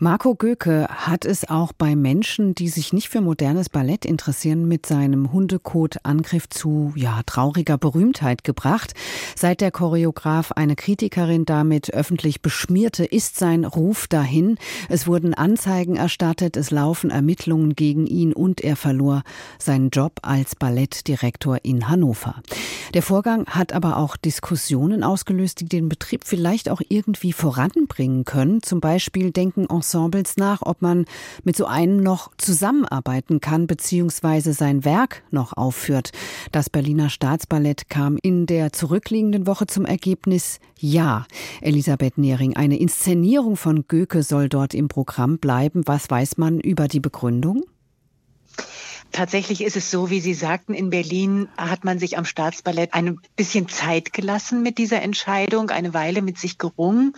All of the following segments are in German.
Marco Göke hat es auch bei Menschen, die sich nicht für modernes Ballett interessieren, mit seinem Hundekot-Angriff zu ja, trauriger Berühmtheit gebracht. Seit der Choreograf eine Kritikerin damit öffentlich beschmierte, ist sein Ruf dahin. Es wurden Anzeigen erstattet, es laufen Ermittlungen gegen ihn und er verlor seinen Job als Ballettdirektor in Hannover. Der Vorgang hat aber auch Diskussionen ausgelöst, die den Betrieb vielleicht auch irgendwie voranbringen können. Zum Beispiel denken Ensembles nach, ob man mit so einem noch zusammenarbeiten kann bzw. sein Werk noch aufführt. Das Berliner Staatsballett kam in der zurückliegenden Woche zum Ergebnis Ja. Elisabeth Nehring, eine Inszenierung von Goethe soll dort im Programm bleiben. Was weiß man über die Begründung? Tatsächlich ist es so, wie Sie sagten, in Berlin hat man sich am Staatsballett ein bisschen Zeit gelassen mit dieser Entscheidung, eine Weile mit sich gerungen.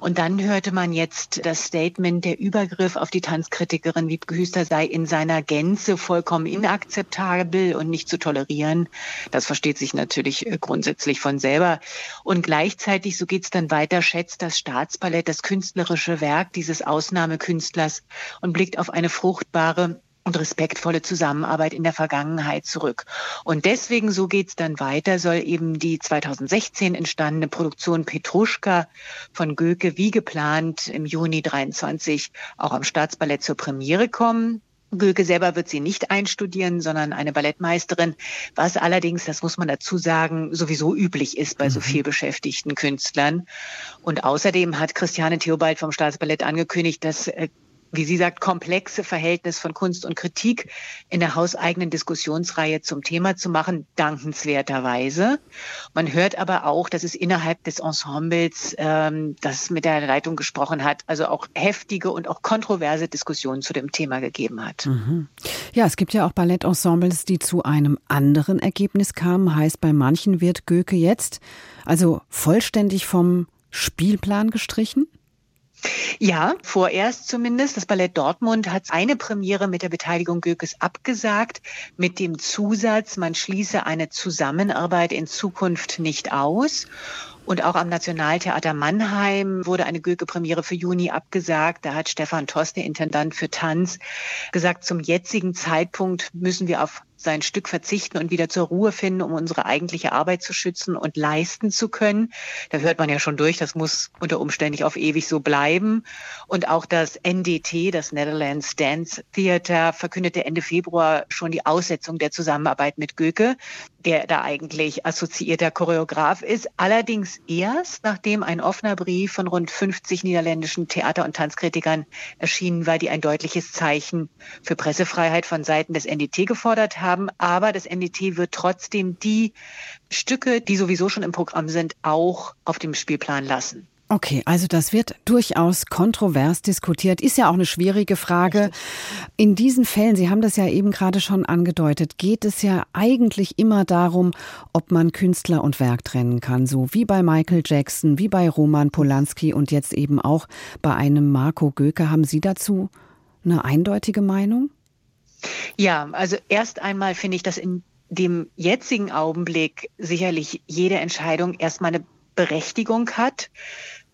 Und dann hörte man jetzt das Statement, der Übergriff auf die Tanzkritikerin Wiebke Hüster sei in seiner Gänze vollkommen inakzeptabel und nicht zu tolerieren. Das versteht sich natürlich äh, grundsätzlich von selber. Und gleichzeitig, so geht's dann weiter, schätzt das Staatsballett das künstlerische Werk dieses Ausnahmekünstlers und blickt auf eine fruchtbare und respektvolle Zusammenarbeit in der Vergangenheit zurück. Und deswegen, so geht's dann weiter, soll eben die 2016 entstandene Produktion Petruschka von Göke wie geplant im Juni 23 auch am Staatsballett zur Premiere kommen. Göke selber wird sie nicht einstudieren, sondern eine Ballettmeisterin, was allerdings, das muss man dazu sagen, sowieso üblich ist bei so mhm. viel beschäftigten Künstlern. Und außerdem hat Christiane Theobald vom Staatsballett angekündigt, dass äh, wie sie sagt, komplexe Verhältnis von Kunst und Kritik in der hauseigenen Diskussionsreihe zum Thema zu machen, dankenswerterweise. Man hört aber auch, dass es innerhalb des Ensembles, ähm, das mit der Leitung gesprochen hat, also auch heftige und auch kontroverse Diskussionen zu dem Thema gegeben hat. Mhm. Ja, es gibt ja auch Ballettensembles, die zu einem anderen Ergebnis kamen. Heißt, bei manchen wird Göke jetzt also vollständig vom Spielplan gestrichen? Ja, vorerst zumindest. Das Ballett Dortmund hat eine Premiere mit der Beteiligung Gökes abgesagt, mit dem Zusatz, man schließe eine Zusammenarbeit in Zukunft nicht aus. Und auch am Nationaltheater Mannheim wurde eine Goethe-Premiere für Juni abgesagt. Da hat Stefan Tost, der Intendant für Tanz, gesagt, zum jetzigen Zeitpunkt müssen wir auf sein Stück verzichten und wieder zur Ruhe finden, um unsere eigentliche Arbeit zu schützen und leisten zu können. Da hört man ja schon durch, das muss unter Umständen auf ewig so bleiben. Und auch das NDT, das Netherlands Dance Theater, verkündete Ende Februar schon die Aussetzung der Zusammenarbeit mit Göke, der da eigentlich assoziierter Choreograf ist. Allerdings erst, nachdem ein offener Brief von rund 50 niederländischen Theater- und Tanzkritikern erschienen war, die ein deutliches Zeichen für Pressefreiheit von Seiten des NDT gefordert haben haben. Aber das NDT wird trotzdem die Stücke, die sowieso schon im Programm sind, auch auf dem Spielplan lassen. Okay, also das wird durchaus kontrovers diskutiert. Ist ja auch eine schwierige Frage. In diesen Fällen, Sie haben das ja eben gerade schon angedeutet, geht es ja eigentlich immer darum, ob man Künstler und Werk trennen kann. So wie bei Michael Jackson, wie bei Roman Polanski und jetzt eben auch bei einem Marco Göke. Haben Sie dazu eine eindeutige Meinung? Ja, also erst einmal finde ich, dass in dem jetzigen Augenblick sicherlich jede Entscheidung erstmal eine Berechtigung hat.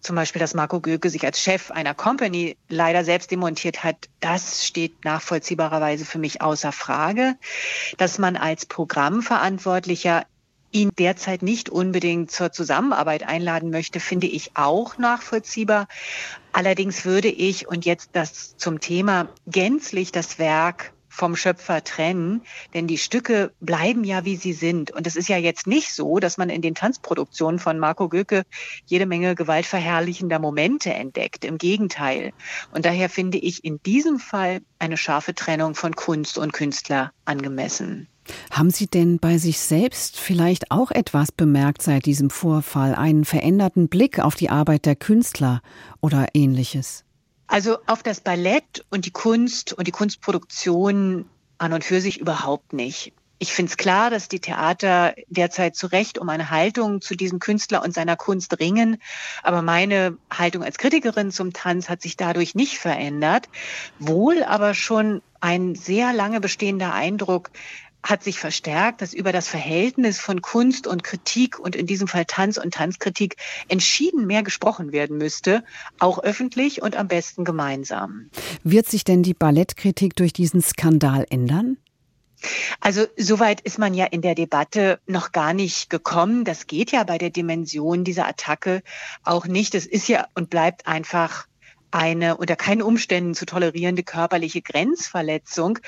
Zum Beispiel, dass Marco Göke sich als Chef einer Company leider selbst demontiert hat, das steht nachvollziehbarerweise für mich außer Frage. Dass man als Programmverantwortlicher ihn derzeit nicht unbedingt zur Zusammenarbeit einladen möchte, finde ich auch nachvollziehbar. Allerdings würde ich, und jetzt das zum Thema, gänzlich das Werk vom Schöpfer trennen, denn die Stücke bleiben ja, wie sie sind. Und es ist ja jetzt nicht so, dass man in den Tanzproduktionen von Marco Göke jede Menge gewaltverherrlichender Momente entdeckt. Im Gegenteil. Und daher finde ich in diesem Fall eine scharfe Trennung von Kunst und Künstler angemessen. Haben Sie denn bei sich selbst vielleicht auch etwas bemerkt seit diesem Vorfall, einen veränderten Blick auf die Arbeit der Künstler oder ähnliches? Also auf das Ballett und die Kunst und die Kunstproduktion an und für sich überhaupt nicht. Ich finde es klar, dass die Theater derzeit zu Recht um eine Haltung zu diesem Künstler und seiner Kunst ringen. Aber meine Haltung als Kritikerin zum Tanz hat sich dadurch nicht verändert. Wohl aber schon ein sehr lange bestehender Eindruck, hat sich verstärkt, dass über das Verhältnis von Kunst und Kritik und in diesem Fall Tanz und Tanzkritik entschieden mehr gesprochen werden müsste, auch öffentlich und am besten gemeinsam. Wird sich denn die Ballettkritik durch diesen Skandal ändern? Also soweit ist man ja in der Debatte noch gar nicht gekommen. Das geht ja bei der Dimension dieser Attacke auch nicht. Es ist ja und bleibt einfach eine unter keinen Umständen zu tolerierende körperliche Grenzverletzung.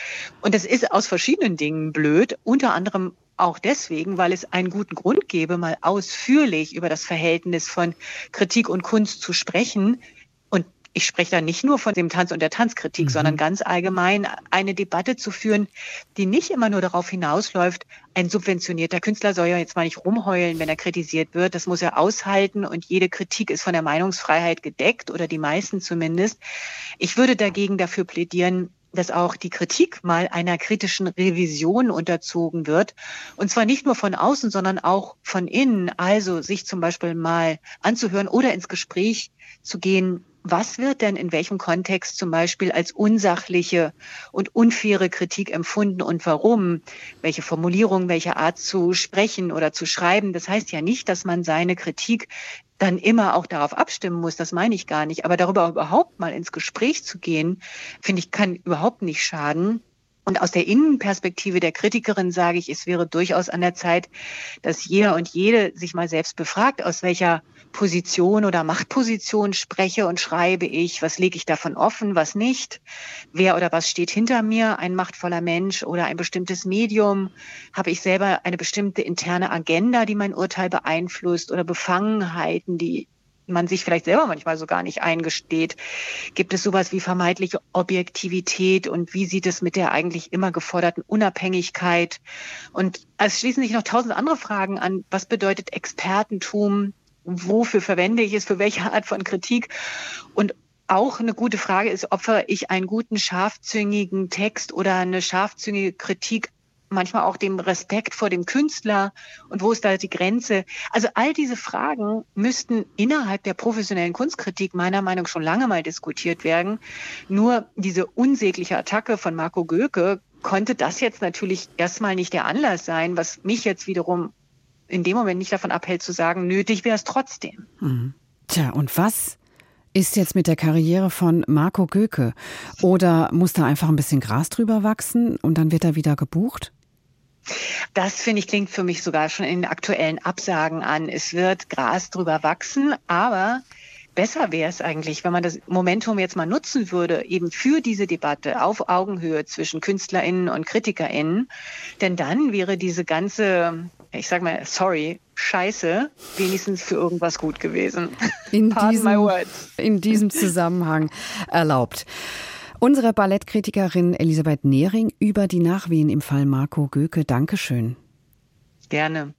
Und das ist aus verschiedenen Dingen blöd, unter anderem auch deswegen, weil es einen guten Grund gäbe, mal ausführlich über das Verhältnis von Kritik und Kunst zu sprechen. Ich spreche da nicht nur von dem Tanz und der Tanzkritik, mhm. sondern ganz allgemein eine Debatte zu führen, die nicht immer nur darauf hinausläuft, ein subventionierter Künstler soll ja jetzt mal nicht rumheulen, wenn er kritisiert wird. Das muss er aushalten und jede Kritik ist von der Meinungsfreiheit gedeckt oder die meisten zumindest. Ich würde dagegen dafür plädieren, dass auch die Kritik mal einer kritischen Revision unterzogen wird. Und zwar nicht nur von außen, sondern auch von innen. Also sich zum Beispiel mal anzuhören oder ins Gespräch zu gehen, was wird denn in welchem Kontext zum Beispiel als unsachliche und unfaire Kritik empfunden und warum? Welche Formulierung, welche Art zu sprechen oder zu schreiben? Das heißt ja nicht, dass man seine Kritik dann immer auch darauf abstimmen muss, das meine ich gar nicht. Aber darüber überhaupt mal ins Gespräch zu gehen, finde ich, kann überhaupt nicht schaden. Und aus der Innenperspektive der Kritikerin sage ich, es wäre durchaus an der Zeit, dass jeder und jede sich mal selbst befragt, aus welcher Position oder Machtposition spreche und schreibe ich, was lege ich davon offen, was nicht, wer oder was steht hinter mir, ein machtvoller Mensch oder ein bestimmtes Medium, habe ich selber eine bestimmte interne Agenda, die mein Urteil beeinflusst oder Befangenheiten, die man sich vielleicht selber manchmal so gar nicht eingesteht. Gibt es sowas wie vermeintliche Objektivität und wie sieht es mit der eigentlich immer geforderten Unabhängigkeit? Und es schließen sich noch tausend andere Fragen an. Was bedeutet Expertentum? Wofür verwende ich es? Für welche Art von Kritik? Und auch eine gute Frage ist, opfere ich einen guten, scharfzüngigen Text oder eine scharfzüngige Kritik manchmal auch dem Respekt vor dem Künstler und wo ist da die Grenze? Also all diese Fragen müssten innerhalb der professionellen Kunstkritik meiner Meinung nach schon lange mal diskutiert werden. Nur diese unsägliche Attacke von Marco Göke konnte das jetzt natürlich erstmal nicht der Anlass sein, was mich jetzt wiederum in dem Moment nicht davon abhält zu sagen, nötig wäre es trotzdem. Mhm. Tja, und was ist jetzt mit der Karriere von Marco Göke? Oder muss da einfach ein bisschen Gras drüber wachsen und dann wird er wieder gebucht? Das finde ich klingt für mich sogar schon in den aktuellen Absagen an. Es wird Gras drüber wachsen, aber besser wäre es eigentlich, wenn man das Momentum jetzt mal nutzen würde, eben für diese Debatte auf Augenhöhe zwischen KünstlerInnen und KritikerInnen. Denn dann wäre diese ganze, ich sag mal, sorry, Scheiße wenigstens für irgendwas gut gewesen. In, diesem, in diesem Zusammenhang erlaubt. Unsere Ballettkritikerin Elisabeth Nehring über die Nachwehen im Fall Marco Göke. Dankeschön. Gerne.